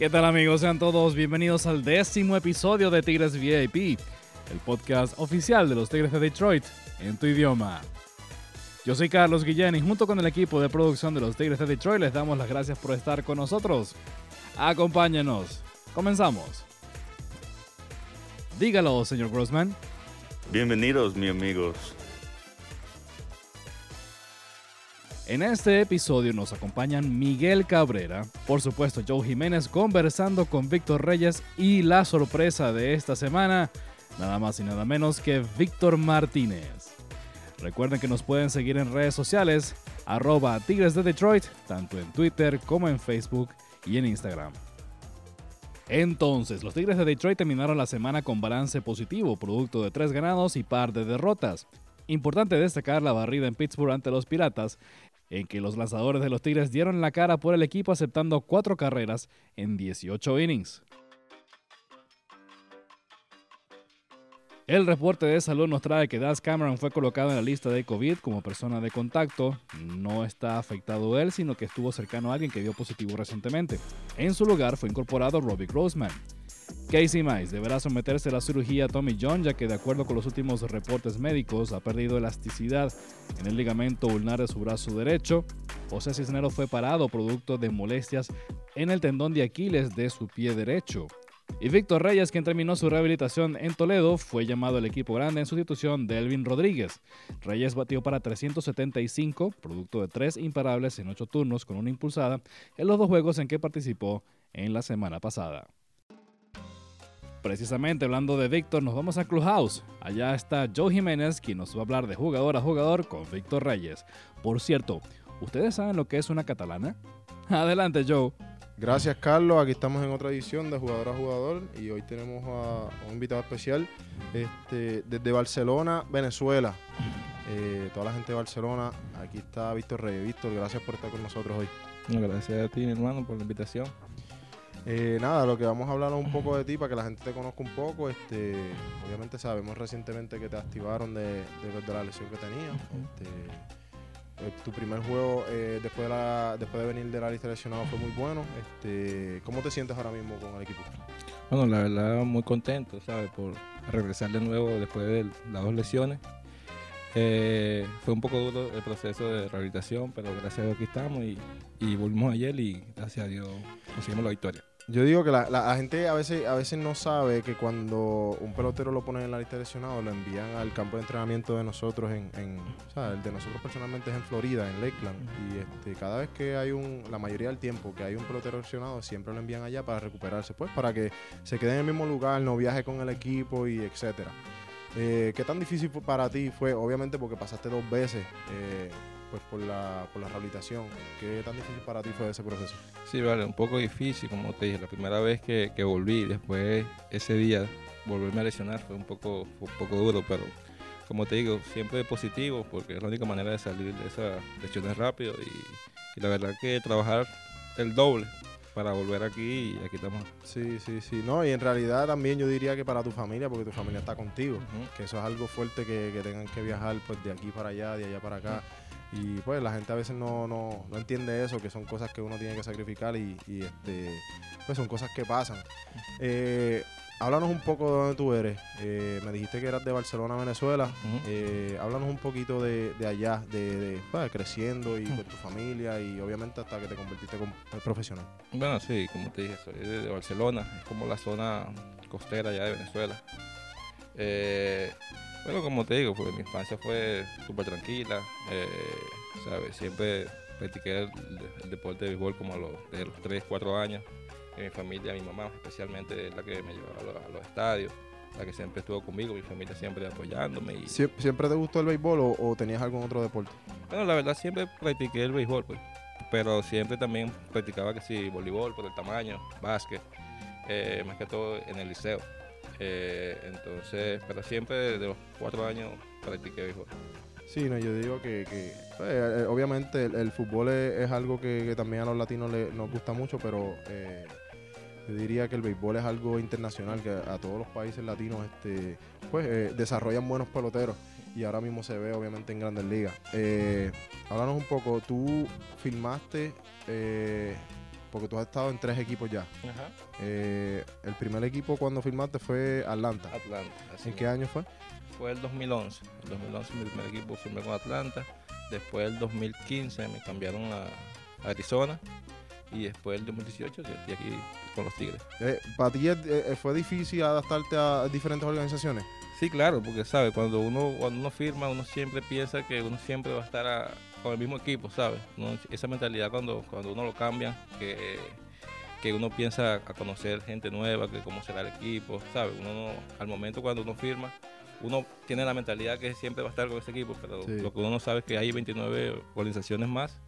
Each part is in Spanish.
¿Qué tal amigos? Sean todos bienvenidos al décimo episodio de Tigres VIP, el podcast oficial de los Tigres de Detroit en tu idioma. Yo soy Carlos Guillén y junto con el equipo de producción de los Tigres de Detroit les damos las gracias por estar con nosotros. Acompáñenos. Comenzamos. Dígalo, señor Grossman. Bienvenidos, mis amigos. En este episodio nos acompañan Miguel Cabrera, por supuesto Joe Jiménez conversando con Víctor Reyes y la sorpresa de esta semana, nada más y nada menos que Víctor Martínez. Recuerden que nos pueden seguir en redes sociales, arroba Tigres de Detroit, tanto en Twitter como en Facebook y en Instagram. Entonces, los Tigres de Detroit terminaron la semana con balance positivo, producto de tres ganados y par de derrotas. Importante destacar la barrida en Pittsburgh ante los Piratas, en que los lanzadores de los Tigres dieron la cara por el equipo aceptando cuatro carreras en 18 innings. El reporte de salud nos trae que Das Cameron fue colocado en la lista de COVID como persona de contacto. No está afectado él, sino que estuvo cercano a alguien que dio positivo recientemente. En su lugar fue incorporado Robbie Grossman. Casey Mize deberá someterse a la cirugía Tommy John, ya que de acuerdo con los últimos reportes médicos ha perdido elasticidad en el ligamento ulnar de su brazo derecho. José Cisneros fue parado producto de molestias en el tendón de Aquiles de su pie derecho. Y Víctor Reyes, quien terminó su rehabilitación en Toledo, fue llamado al equipo grande en sustitución de Elvin Rodríguez. Reyes batió para 375, producto de tres imparables en ocho turnos con una impulsada, en los dos juegos en que participó en la semana pasada. Precisamente hablando de Víctor, nos vamos a Clubhouse. Allá está Joe Jiménez, quien nos va a hablar de jugador a jugador con Víctor Reyes. Por cierto, ¿ustedes saben lo que es una catalana? Adelante, Joe. Gracias, Carlos. Aquí estamos en otra edición de Jugador a Jugador y hoy tenemos a un invitado especial este, desde Barcelona, Venezuela. Eh, toda la gente de Barcelona, aquí está Víctor Reyes. Víctor, gracias por estar con nosotros hoy. gracias a ti, mi hermano, por la invitación. Eh, nada, lo que vamos a hablar un poco de ti para que la gente te conozca un poco. Este, obviamente sabemos recientemente que te activaron de, la lesión que tenías. Este, eh, tu primer juego eh, después, de la, después de venir de la lista de lesionados fue muy bueno. Este, ¿Cómo te sientes ahora mismo con el equipo? Bueno, la verdad muy contento, ¿sabes? Por regresar de nuevo después de las dos lesiones. Eh, fue un poco duro el proceso de rehabilitación, pero gracias a Dios aquí estamos y, y volvimos ayer y gracias a Dios conseguimos la victoria. Yo digo que la, gente a veces, a veces no sabe que cuando un pelotero lo pone en la lista de lesionados, lo envían al campo de entrenamiento de nosotros en, o sea, el de nosotros personalmente es en Florida, en Lakeland. Y este, cada vez que hay un, la mayoría del tiempo que hay un pelotero lesionado, siempre lo envían allá para recuperarse, pues, para que se quede en el mismo lugar, no viaje con el equipo y etcétera. Eh, ¿Qué tan difícil para ti fue? Obviamente porque pasaste dos veces. Eh, pues por la, por la rehabilitación. ¿Qué tan difícil para ti fue ese proceso? Sí, vale, un poco difícil, como te dije, la primera vez que, que volví, después ese día volverme a lesionar fue un poco, un poco duro, pero como te digo, siempre positivo, porque es la única manera de salir de esas lesiones rápido y, y la verdad que trabajar el doble para volver aquí y aquí estamos. Sí, sí, sí. No, y en realidad también yo diría que para tu familia, porque tu familia está contigo, que eso es algo fuerte que, que, tengan que viajar pues de aquí para allá, de allá para acá. Y pues la gente a veces no, no, no, entiende eso, que son cosas que uno tiene que sacrificar y, este, pues son cosas que pasan. Eh, háblanos un poco de dónde tú eres. Eh, me dijiste que eras de Barcelona, Venezuela. Eh, háblanos un poquito de, allá, de, pues, creciendo y con tu familia y obviamente hasta que te convertiste como profesional. Bueno, sí, como te dije, soy de, Barcelona. Es como la zona costera allá de Venezuela. Bueno, como te digo, pues mi infancia fue súper tranquila, eh, ¿sabes? Siempre practiqué el, deporte de béisbol como a los, desde los 3, 4 años. mi familia, mi mamá especialmente, es la que me llevaba a los, estadios, la que siempre estuvo conmigo, mi familia siempre apoyándome. Y... ¿Siempre te gustó el béisbol o, tenías algún otro deporte? Bueno, la verdad siempre practiqué el béisbol, pues, pero siempre también practicaba que sí, voleibol por el tamaño, básquet, eh, más que todo en el liceo. Eh, entonces, pero siempre desde los cuatro años practiqué béisbol. Sí, no, yo digo que, pues, eh, obviamente el, fútbol es, algo que, también a los latinos nos gusta mucho, pero eh, yo diría que el béisbol es algo internacional, que a todos los países latinos este, pues, desarrollan buenos peloteros y ahora mismo se ve obviamente en grandes ligas. háblanos un poco, tú filmaste porque tú has estado en tres equipos ya. Ajá. Eh, el primer equipo cuando firmaste fue Atlanta. Atlanta. así ¿En qué año fue? Fue el 2011. El 2011 mi primer equipo firmé con Atlanta. Después el 2015 me cambiaron a Arizona. Y después el 2018 ya estoy aquí con los Tigres. Eh, ¿Para ti eh, fue difícil adaptarte a diferentes organizaciones? Sí, claro, porque sabe, cuando uno cuando uno firma, uno siempre piensa que uno siempre va a estar a- con el mismo equipo, ¿sabes? Esa mentalidad cuando, cuando uno lo cambia, que, que uno piensa a conocer gente nueva, que cómo será el equipo, ¿sabes? Uno no- al momento cuando uno firma, uno tiene la mentalidad que siempre va a estar con ese equipo, pero Sí. lo que uno no sabe es que hay 29 organizaciones más,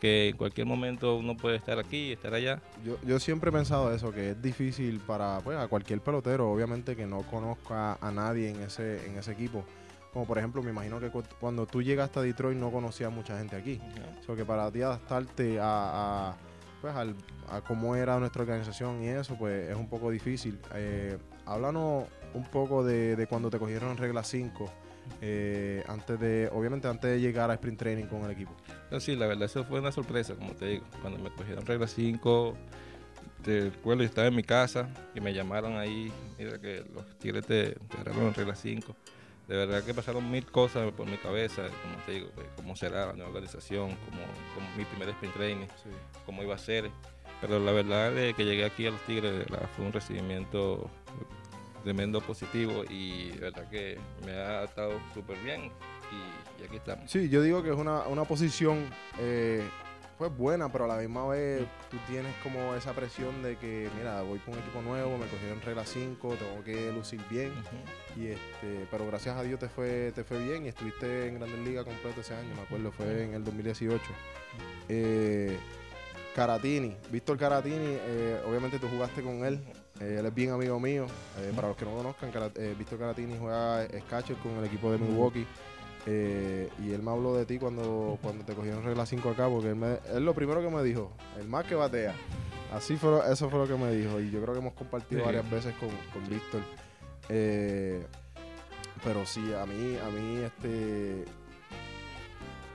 que en cualquier momento uno puede estar aquí, estar allá. Yo, yo siempre he pensado eso, que es difícil para pues, a cualquier pelotero, obviamente que no conozca a nadie en ese, en ese equipo. Como por ejemplo, me imagino que cu- cuando tú llegaste a Detroit no conocías mucha gente aquí. O sea, que para ti adaptarte a, a, pues, al- a cómo era nuestra organización y eso, pues es un poco difícil. Eh, háblanos un poco de, de cuando te cogieron en regla 5, eh, antes de, obviamente antes de llegar a Sprint Training con el equipo. No, sí, la verdad, eso fue una sorpresa, como te digo. Cuando me cogieron regla 5, te recuerdo, yo estaba en mi casa y me llamaron ahí, mira que los tigres te, te regla 5. De verdad que pasaron mil cosas por mi cabeza, como te digo, de cómo será la nueva organización, cómo, cómo mi primer sprint training, cómo iba a ser. Pero la verdad de que llegué aquí a los Tigres fue un recibimiento tremendo positivo y de verdad que me ha adaptado súper bien y, y aquí estamos. Sí, yo digo que es una, una posición eh, pues buena, pero a la misma vez tú tienes como esa presión de que, mira, voy con un equipo nuevo, me cogieron regla 5, tengo que lucir bien. Y este, pero gracias a Dios te fue, te fue bien y estuviste en Grandes Ligas completo ese año, me acuerdo, fue en el 2018. Eh, Caratini, Víctor Caratini, eh, obviamente tú jugaste con él, eh, él es bien amigo mío. Eh, para los que no conozcan, Víctor Caratini juega catcher con el equipo de Milwaukee. Eh, y él me habló de ti cuando, cuando te cogieron regla 5 acá, porque él, me- él lo primero que me dijo, el más que batea. Así fue, eso fue lo que me dijo. Y yo creo que hemos compartido Sí. varias veces con, con Víctor. Eh, pero sí, a mí, a mí, este.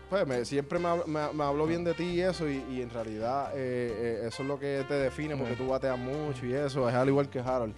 Pues me- siempre me, habl- me- me habló bien de ti y eso, y, y en realidad eh, eh, eso es lo que te define, porque tú bateas mucho y eso, es al igual que Harold.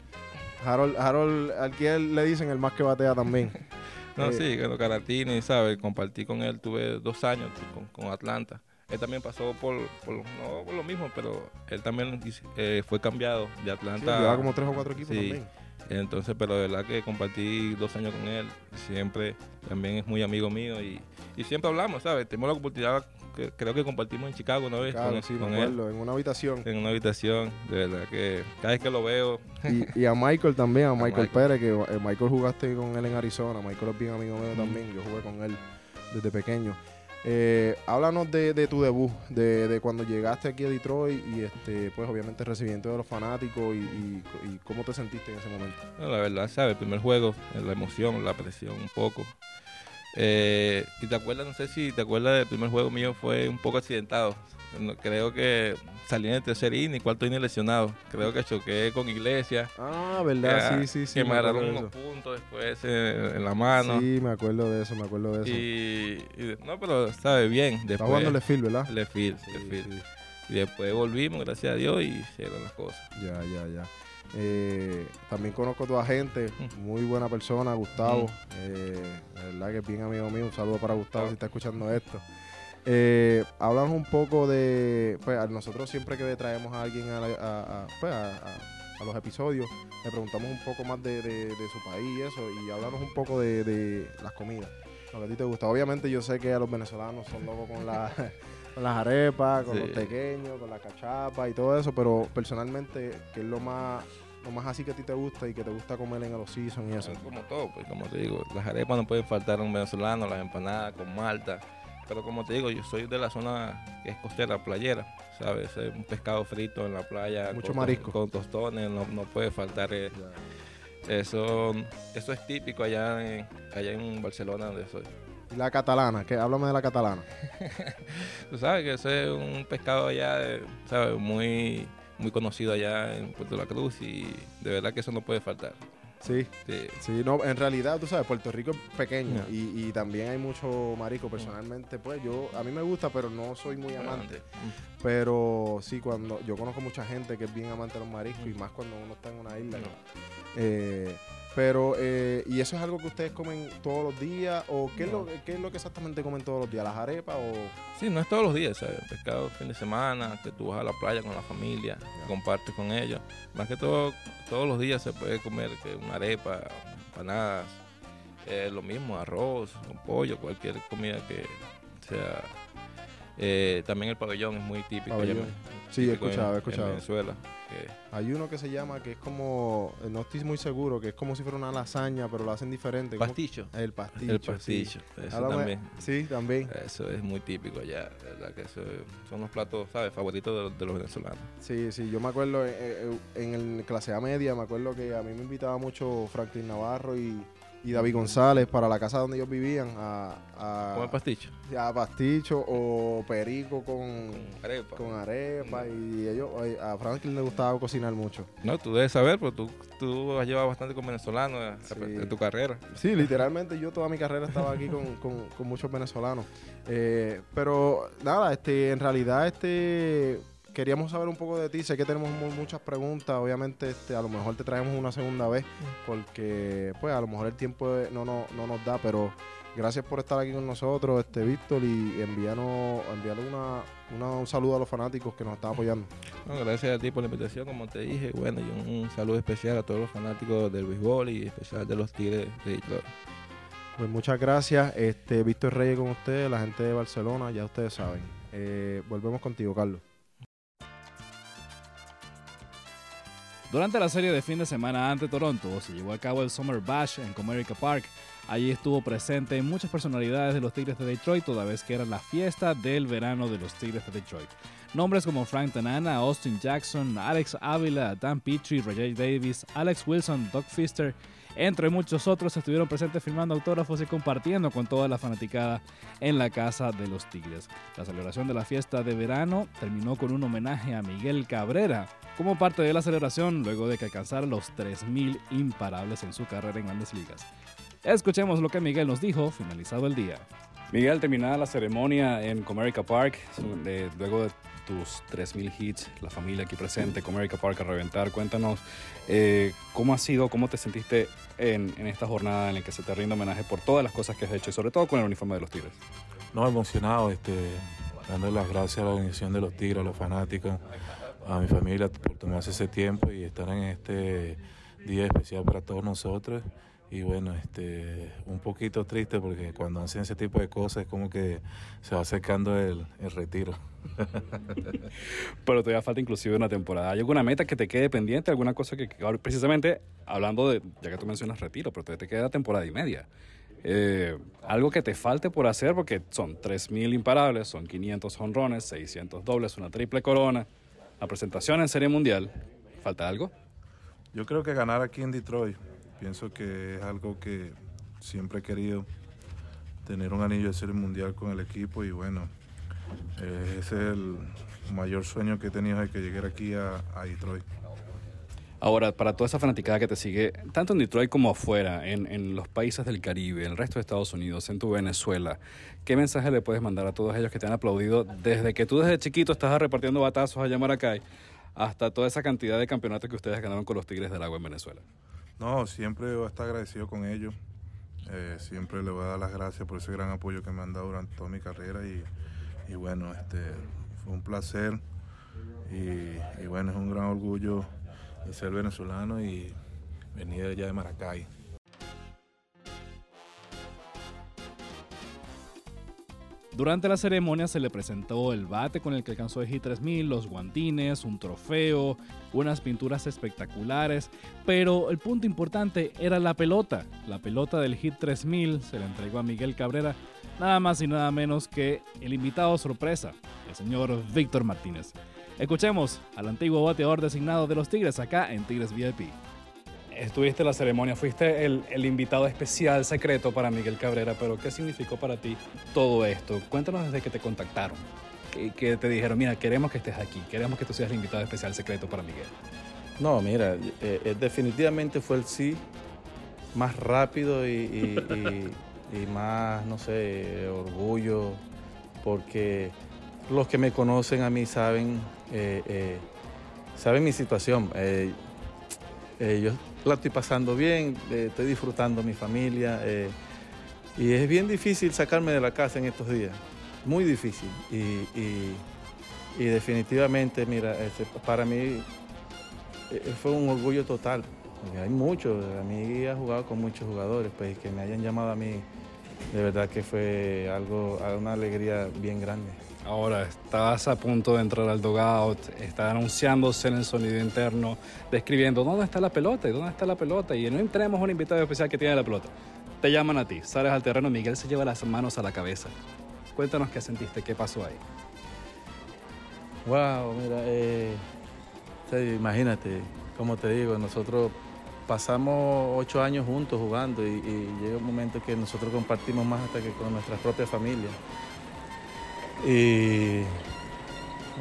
Harold, Harold al que él le dicen el más que batea también. No, Eh, sí, bueno, Caratini, ¿sabes? Compartí con él, tuve dos años con, con Atlanta. Él también pasó por, por- no por lo mismo, pero él también eh, fue cambiado de Sí, Atlanta. lleva como tres o cuatro equipos Sí. también. Entonces, pero de verdad que compartí dos años con él. Siempre también es muy amigo mío y, y siempre hablamos, ¿sabes? Tenemos la oportunidad, que, creo que compartimos en Chicago una vez Claro, con, sí, me con él acuerdo, en una habitación. en una habitación. De verdad que cada vez que lo veo, Y, y a Michael también, a Michael, Michael. Pérez, que eh, Michael jugaste con él en Arizona. Michael es bien amigo mío Mm. también. Yo jugué con él desde pequeño. Eh, háblanos de, de tu debut, de, de cuando llegaste aquí a Detroit y este, pues obviamente el recibimiento de los fanáticos y, y- y cómo te sentiste en ese momento. No, la verdad, ¿sabes? El primer juego, la emoción, la presión un poco. Eh, y te acuerdas, no sé si te acuerdas del primer juego mío, fue un poco accidentado. Creo que salí en el tercer inning, cuarto inning lesionado. Creo que choqué con Iglesias, Ah, ¿verdad? que, sí, sí, sí. que me agarraron unos puntos después eh, en la mano. Sí, me acuerdo de eso, me acuerdo de eso. Y, y- no, pero sabe bien. Está Después, jugando el field, ¿verdad? Left field, Sí, left field. sí. Y después volvimos, gracias a Dios, y se dieron las cosas. Ya, ya, ya. Eh, también conozco a tu agente, muy buena persona, Gustavo. Eh, la verdad que es bien amigo mío. Un saludo para Gustavo si está escuchando esto. Eh, háblanos un poco de. Pues a nosotros siempre que traemos a alguien a, la- a- a- pues, a- los episodios, le preguntamos un poco más de, de- de su país y eso. Y háblanos un poco de, de las comidas. Lo que a ti te gusta. Obviamente, yo sé que a los venezolanos son locos con, la, con las arepas, con Sí. los pequeños, con la cachapa y todo eso. Pero personalmente, ¿qué es lo más, lo más así que a ti te gusta y que te gusta comer en el season y eso? Como todo, pues como te digo, las arepas no pueden faltar a un venezolano, las empanadas con malta. Pero como te digo, yo soy de la zona que es costera, playera, ¿sabes? Es un pescado frito en la playa. Mucho con, marisco. Con tostones, no, no puede faltar. eh, Eso, eso es típico allá en, allá en Barcelona, donde soy. Y la catalana, que háblame de la catalana. Tú sabes que ese es un pescado allá, de- ¿sabes? Muy, muy conocido allá en Puerto La Cruz y de verdad que eso no puede faltar. Sí, Sí. sí, no, en realidad, tú sabes, Puerto Rico es pequeño No. y, y también hay mucho marico. Personalmente, pues yo, a mí me gusta, pero no soy muy amante. Pero sí, cuando yo conozco mucha gente que es bien amante de los mariscos y más cuando uno está en una isla. No. Eh, pero, eh, ¿y eso es algo que ustedes comen todos los días? ¿O qué, es lo, qué es lo que exactamente comen todos los días? ¿Las arepas o...? Sí, no es todos los días, ¿sabes? Pescado fin de semana, que tú vas a la playa con la familia, compartes con ellos. Más que todo, todos los días se puede comer que una arepa, empanadas, eh, lo mismo, arroz, un pollo, cualquier comida que sea. Eh, también el pabellón es muy típico. Pabellón. Sí, he en- escuchado, he En escuchado. Venezuela. que- Hay uno que se llama, que es como, eh, no estoy muy seguro, que es como si fuera una lasaña, pero lo hacen diferente. Pastillo. El pastillo. El pastillo. Eso Háblame- también. Sí, también. Eso es muy típico allá, ¿verdad? Que eso son los platos, ¿sabes? Favoritos de, los- de los venezolanos. Sí, sí, yo me acuerdo eh, eh, en el clase A media, me acuerdo que a mí me invitaba mucho Franklin Navarro y, y David González para la casa donde ellos vivían a, ¿Cómo el a, pastillo? a pasticho o perico con, Con arepa. con arepa y ellos, eh, a Franklin le gustaba cocinar mucho. No, tú debes saber, pero tú, tú has llevado bastante con venezolanos Sí. en tu carrera. Sí, literalmente yo toda mi carrera estaba aquí con, con- con muchos venezolanos. Eh, pero nada, este, en realidad este queríamos saber un poco de ti. Sé que tenemos mu- muchas preguntas. Obviamente, este, a lo mejor te traemos una segunda vez porque, pues, a lo mejor el tiempo eh, no, no, no nos da. Pero gracias por estar aquí con nosotros, este Víctor, y enviarnos, enviarle una, una- un saludo a los fanáticos que nos están apoyando. No, gracias a ti por la invitación, como te dije. Bueno, y un, un saludo especial a todos los fanáticos del béisbol y especial de los Tigres de Detroit. Pues muchas gracias, este Víctor Reyes con ustedes, la gente de Barcelona, ya ustedes saben. Eh, volvemos contigo, Carlos. Durante la serie de fin de semana ante Toronto se llevó a cabo el Summer Bash en Comerica Park. Allí estuvo presente muchas personalidades de los Tigres de Detroit, toda vez que era la fiesta del verano de los Tigres de Detroit. Nombres como Frank Tanana, Austin Jackson, Alex Ávila, Dan Petrie, Rajay Davis, Alex Wilson, Doug Fister, entre muchos otros estuvieron presentes firmando autógrafos y compartiendo con toda la fanaticada en la casa de los Tigres. La celebración de la fiesta de verano terminó con un homenaje a Miguel Cabrera como parte de la celebración luego de que alcanzara los 3.000 imparables en su carrera en grandes ligas. Escuchemos lo que Miguel nos dijo finalizado el día. Miguel, terminada la ceremonia en Comerica Park, de- luego de tus 3.000 hits, la familia aquí presente, Comerica Park a reventar, cuéntanos eh, cómo ha sido, cómo te sentiste en, en esta jornada en la que se te rinde homenaje por todas las cosas que has hecho y sobre todo con el uniforme de los Tigres. No, emocionado, este, dando las gracias a la organización de los Tigres, a los fanáticos, a mi familia por tomarse ese tiempo y estar en este día especial para todos nosotros. Y bueno, este, un poquito triste porque cuando hacen ese tipo de cosas es como que se va acercando el, el retiro. Pero todavía falta inclusive una temporada. ¿Hay alguna meta que te quede pendiente? ¿Alguna cosa que, precisamente, hablando de, ya que tú mencionas retiro, pero todavía te queda temporada y media? Eh, algo que te falte por hacer, porque son 3.000 imparables, son 500 honrones, 600 dobles, una triple corona, la presentación en Serie Mundial. ¿Falta algo? Yo creo que ganar aquí en Detroit, pienso que es algo que siempre he querido, tener un anillo de serie mundial con el equipo y bueno, eh, ese es el mayor sueño que he tenido de que llegue aquí a Detroit. Ahora, para toda esa fanaticada que te sigue, tanto en Detroit como afuera, en, en los países del Caribe, en el resto de Estados Unidos, en tu Venezuela, ¿qué mensaje le puedes mandar a todos ellos que te han aplaudido desde que tú desde chiquito estás repartiendo batazos allá en Maracay hasta toda esa cantidad de campeonatos que ustedes ganaron con los Tigres del Agua en Venezuela? No, siempre voy a estar agradecido con ellos. Eh, siempre les voy a dar las gracias por ese gran apoyo que me han dado durante toda mi carrera y, y bueno, este, fue un placer y bueno, es un gran orgullo de ser venezolano y venir allá de Maracay. Durante la ceremonia se le presentó el bate con el que alcanzó el Hit 3000, los guantines, un trofeo, unas pinturas espectaculares, pero el punto importante era la pelota. La pelota del Hit 3000 se la entregó a Miguel Cabrera, nada más y nada menos que el invitado sorpresa, el señor Víctor Martínez. Escuchemos al antiguo bateador designado de los Tigres acá en Tigres VIP. Estuviste en la ceremonia, fuiste el, el, invitado especial secreto para Miguel Cabrera, pero ¿qué significó para ti todo esto? Cuéntanos desde que te contactaron, que, que te dijeron, mira, queremos que estés aquí, queremos que tú seas el invitado especial secreto para Miguel. No, mira, eh, eh, definitivamente fue el sí más rápido y, más, no sé, orgullo, porque los que me conocen a mí saben, eh, eh, saben mi situación. Eh, yo la estoy pasando bien, estoy disfrutando mi familia y es bien difícil sacarme de la casa en estos días, muy difícil. Y, definitivamente, mira, este, para mí fue un orgullo total hay muchos, a mí he jugado con muchos jugadores, pues que me hayan llamado a mí, de verdad que fue algo, una alegría bien grande. Ahora, estás a punto de entrar al dugout, está anunciándose en el sonido interno, describiendo dónde está la pelota y dónde está la pelota, y no tenemos un invitado especial que tiene la pelota. Te llaman a ti, sales al terreno, Miguel se lleva las manos a la cabeza. Cuéntanos qué sentiste, qué pasó ahí. Wow, mira, eh, imagínate, como te digo, nosotros pasamos ocho años juntos jugando y, llega un momento que nosotros compartimos más hasta que con nuestras propias familias. Y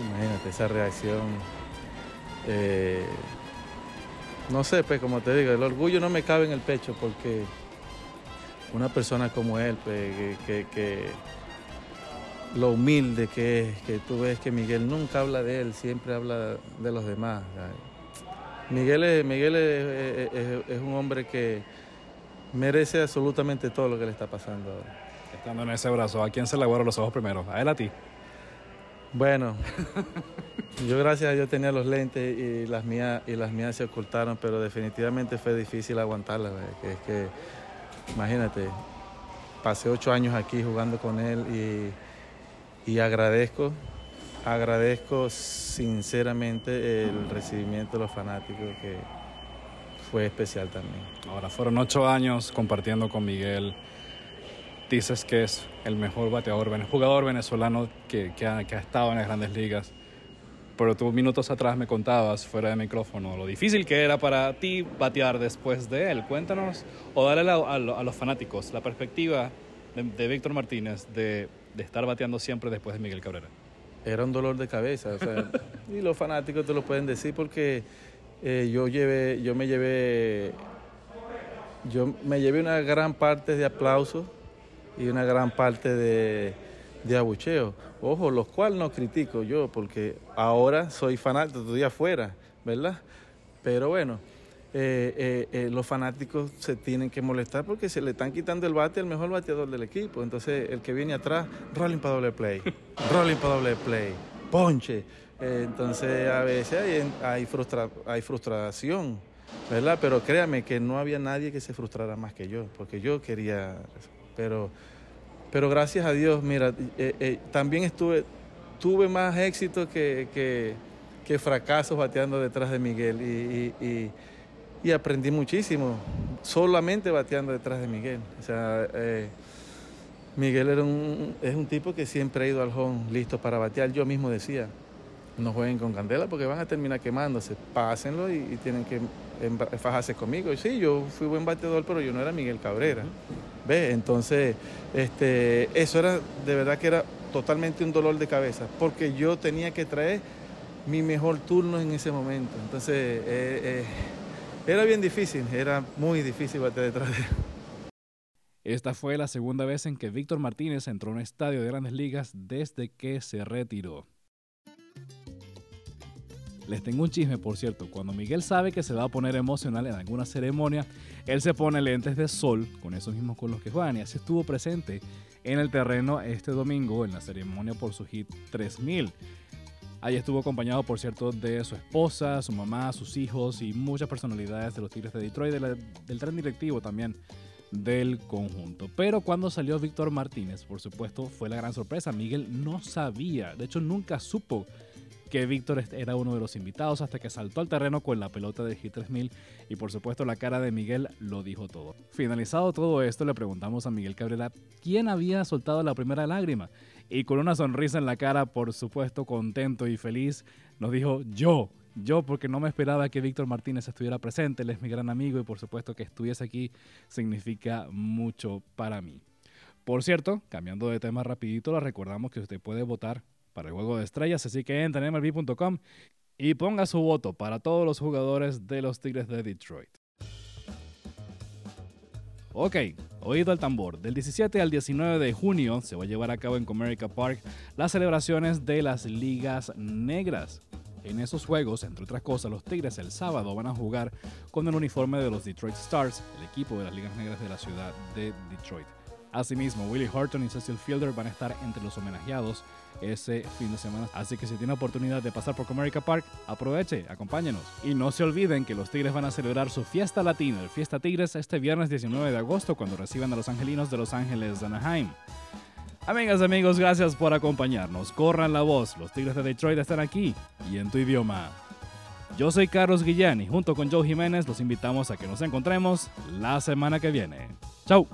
imagínate esa reacción. Eh, no sé, pues como te digo, el orgullo no me cabe en el pecho porque una persona como él, pues, que, lo humilde que es, que tú ves que Miguel nunca habla de él, siempre habla de los demás. Miguel, es, Miguel es, un hombre que merece absolutamente todo lo que le está pasando ahora. Estando en ese brazo, ¿a quién se le aguaron los ojos primero? ¿A él a ti? Bueno, yo gracias a Dios tenía los lentes y las mías y las mías se ocultaron, pero definitivamente fue difícil aguantarlas. Que es que, imagínate, pasé ocho años aquí jugando con él y, y agradezco Agradezco sinceramente el recibimiento de los fanáticos que fue especial también. Ahora, fueron ocho años compartiendo con Miguel. Dices que es el mejor bateador, jugador venezolano que, ha, estado en las grandes ligas. Pero tú minutos atrás me contabas, fuera de micrófono, lo difícil que era para ti batear después de él. Cuéntanos, o dale a, los fanáticos la perspectiva de, Víctor Martínez de, de estar bateando siempre después de Miguel Cabrera era un dolor de cabeza. y los fanáticos te lo pueden decir porque eh, yo llevé, yo me llevé, yo me llevé una gran parte de aplausos y una gran parte de, de abucheo. Ojo, los cuales no critico yo porque ahora soy fanático, estoy afuera, ¿verdad? Pero bueno. Eh, eh, eh, los fanáticos se tienen que molestar porque se le están quitando el bate al mejor bateador del equipo. Entonces, el que viene atrás, rolling para doble play, rolling para doble play, ponche. entonces, a veces hay, hay, frustra, hay frustración, ¿verdad? Pero créame que no había nadie que se frustrara más que yo, porque yo quería. Pero, pero gracias a Dios, mira, también estuve, tuve más éxito que, que, fracasos bateando detrás de Miguel. y y aprendí muchísimo, solamente bateando detrás de Miguel. O sea, eh, Miguel era un, es un tipo que siempre ha ido al home listo para batear. Yo mismo decía, no jueguen con candela porque van a terminar quemándose. Pásenlo y, tienen que fajarse conmigo. Y sí, yo fui buen bateador, pero yo no era Miguel Cabrera. Entonces, este, eso era, de verdad que era totalmente un dolor de cabeza, porque yo tenía que traer mi mejor turno en ese momento. Entonces, eh, eh, era bien difícil, era muy difícil bater detrás de él. Esta fue la segunda vez en que Víctor Martínez entró en un estadio de grandes ligas desde que se retiró. Les tengo un chisme, por cierto. Cuando Miguel sabe que se va a poner emocional en alguna ceremonia, él se pone lentes de sol, con esos mismos con los que juegan, y así estuvo presente en el terreno este domingo en la ceremonia por su hit 3000. Ahí estuvo acompañado, por cierto, de su esposa, su mamá, sus hijos y muchas personalidades de los Tigres de Detroit, del tren directivo también del conjunto. Pero cuando salió Víctor Martínez, por supuesto, fue la gran sorpresa. Miguel no sabía, de hecho nunca supo que Víctor era uno de los invitados hasta que saltó al terreno con la pelota de Hit 3000 y por supuesto la cara de Miguel lo dijo todo. Finalizado todo esto le preguntamos a Miguel Cabrera quién había soltado la primera lágrima y con una sonrisa en la cara, por supuesto contento y feliz, nos dijo yo. Yo, porque no me esperaba que Víctor Martínez estuviera presente, él es mi gran amigo y por supuesto que estuviese aquí significa mucho para mí. Por cierto, cambiando de tema rapidito, le recordamos que usted puede votar para el juego de estrellas, así que entra en MLB.com y ponga su voto para todos los jugadores de los Tigres de Detroit. Ok, oído el tambor. Del 17 al 19 de junio se va a llevar a cabo en Comerica Park las celebraciones de las ligas negras. En esos juegos, entre otras cosas, los Tigres el sábado van a jugar con el uniforme de los Detroit Stars, el equipo de las ligas negras de la ciudad de Detroit. Asimismo, Willie Horton y Cecil Fielder van a estar entre los homenajeados ese fin de semana. Así que si tiene oportunidad de pasar por Comerica Park, aproveche, acompáñenos. Y no se olviden que los Tigres van a celebrar su fiesta latina, el Fiesta Tigres, este viernes 19 de agosto cuando reciban a los angelinos de Los Ángeles de Anaheim. Amigas amigos, gracias por acompañarnos. Corran la voz, los Tigres de Detroit están aquí y en tu idioma. Yo soy Carlos Guillén y junto con Joe Jiménez los invitamos a que nos encontremos la semana que viene. ¡Chao!